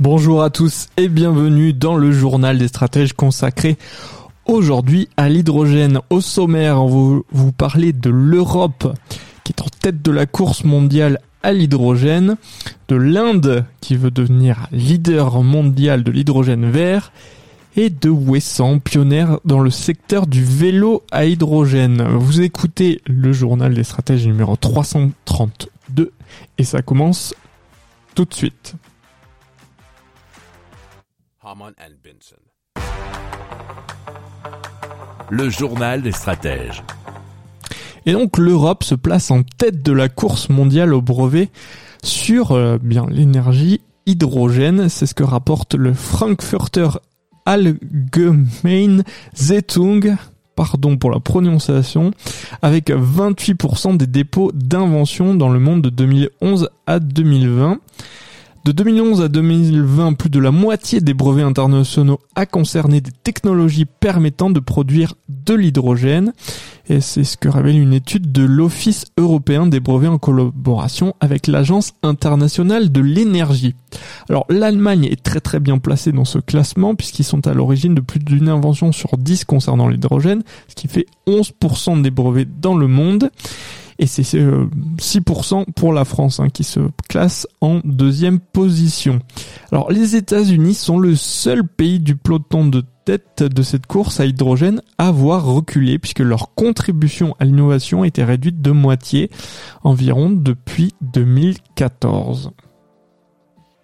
Bonjour à tous et bienvenue dans le journal des stratèges consacré aujourd'hui à l'hydrogène. Au sommaire, on va vous parler de l'Europe qui est en tête de la course mondiale à l'hydrogène, de l'Inde qui veut devenir leader mondial de l'hydrogène vert et de Wesson, pionnière dans le secteur du vélo à hydrogène. Vous écoutez le journal des stratèges numéro 332 et ça commence tout de suite. Haman and Benson. Le journal des stratèges. Et donc l'Europe se place en tête de la course mondiale au brevet sur euh, bien l'énergie hydrogène. C'est ce que rapporte le Frankfurter Allgemeine Zeitung, pardon pour la prononciation, avec 28% des dépôts d'invention dans le monde de 2011 à 2020. De 2011 à 2020, plus de la moitié des brevets internationaux a concerné des technologies permettant de produire de l'hydrogène. Et c'est ce que révèle une étude de l'Office européen des brevets en collaboration avec l'Agence internationale de l'énergie. Alors l'Allemagne est très très bien placée dans ce classement puisqu'ils sont à l'origine de plus d'une invention sur 10 concernant l'hydrogène, ce qui fait 11% des brevets dans le monde et c'est 6% pour la France hein, qui se classe en deuxième position. Alors les États-Unis sont le seul pays du peloton de tête de cette course à hydrogène à avoir reculé puisque leur contribution à l'innovation a été réduite de moitié environ depuis 2014.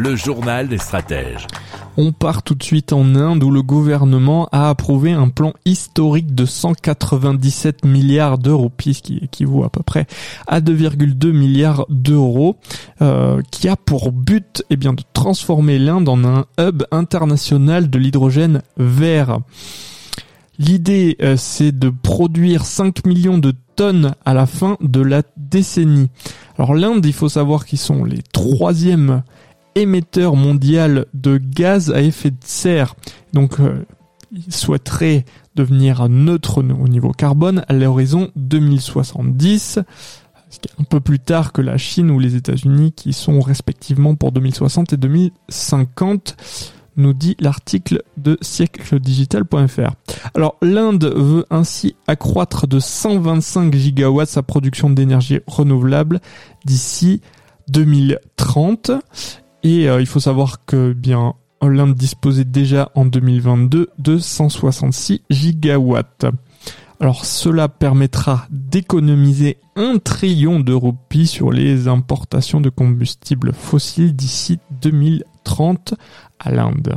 Le journal des stratèges. On part tout de suite en Inde où le gouvernement a approuvé un plan historique de 197 milliards d'euros, ce qui équivaut à peu près à 2,2 milliards d'euros, euh, qui a pour but eh de transformer l'Inde en un hub international de l'hydrogène vert. L'idée, euh, c'est de produire 5 millions de tonnes à la fin de la décennie. Alors l'Inde, il faut savoir qu'ils sont les troisièmes émetteur mondial de gaz à effet de serre. Donc, euh, il souhaiterait devenir neutre au niveau carbone à l'horizon 2070 un peu plus tard que la Chine ou les États-Unis qui sont respectivement pour 2060 et 2050 nous dit l'article de siècledigital.fr. Alors l'Inde veut ainsi accroître de 125 gigawatts sa production d'énergie renouvelable d'ici 2030 et euh, il faut savoir que bien l'Inde disposait déjà en 2022 de 166 gigawatts. Alors cela permettra d'économiser un trillion de roupies sur les importations de combustibles fossiles d'ici 2030 à l'Inde.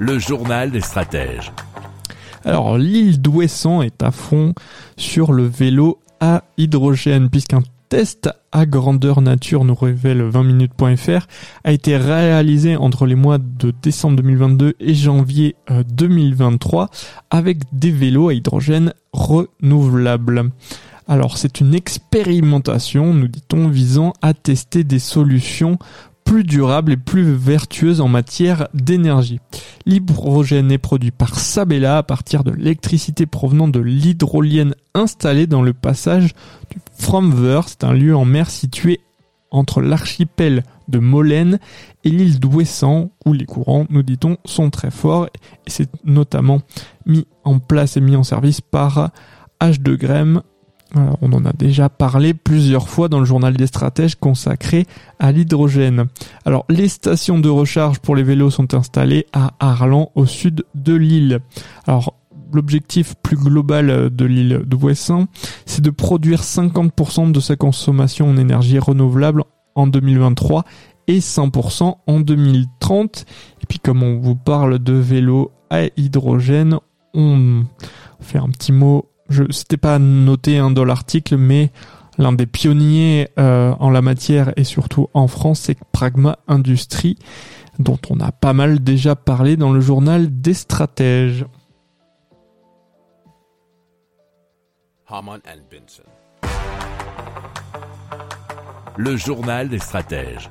Le journal des stratèges. Alors l'île d'Ouessant est à fond sur le vélo à hydrogène puisqu'un test à grandeur nature nous révèle 20minutes.fr a été réalisé entre les mois de décembre 2022 et janvier 2023 avec des vélos à hydrogène renouvelables. Alors c'est une expérimentation, nous dit-on, visant à tester des solutions plus durables et plus vertueuses en matière d'énergie. L'hydrogène est produit par Sabella à partir de l'électricité provenant de l'hydrolienne installée dans le passage du Fromver, c'est un lieu en mer situé entre l'archipel de Molène et l'île d'Ouessant, où les courants, nous dit-on, sont très forts. Et c'est notamment mis en place et mis en service par H de Grême. On en a déjà parlé plusieurs fois dans le journal des stratèges consacré à l'hydrogène. Alors, les stations de recharge pour les vélos sont installées à Arlan, au sud de l'île. Alors, l'objectif plus global de l'île de Ouessant, c'est de produire 50% de sa consommation en énergie renouvelable en 2023 et 100% en 2030. Et puis comme on vous parle de vélo à hydrogène, on fait un petit mot. Je c'était pas noté hein, dans l'article, mais l'un des pionniers euh, en la matière et surtout en France, c'est Pragma Industrie, dont on a pas mal déjà parlé dans le journal des stratèges. Le journal des stratèges.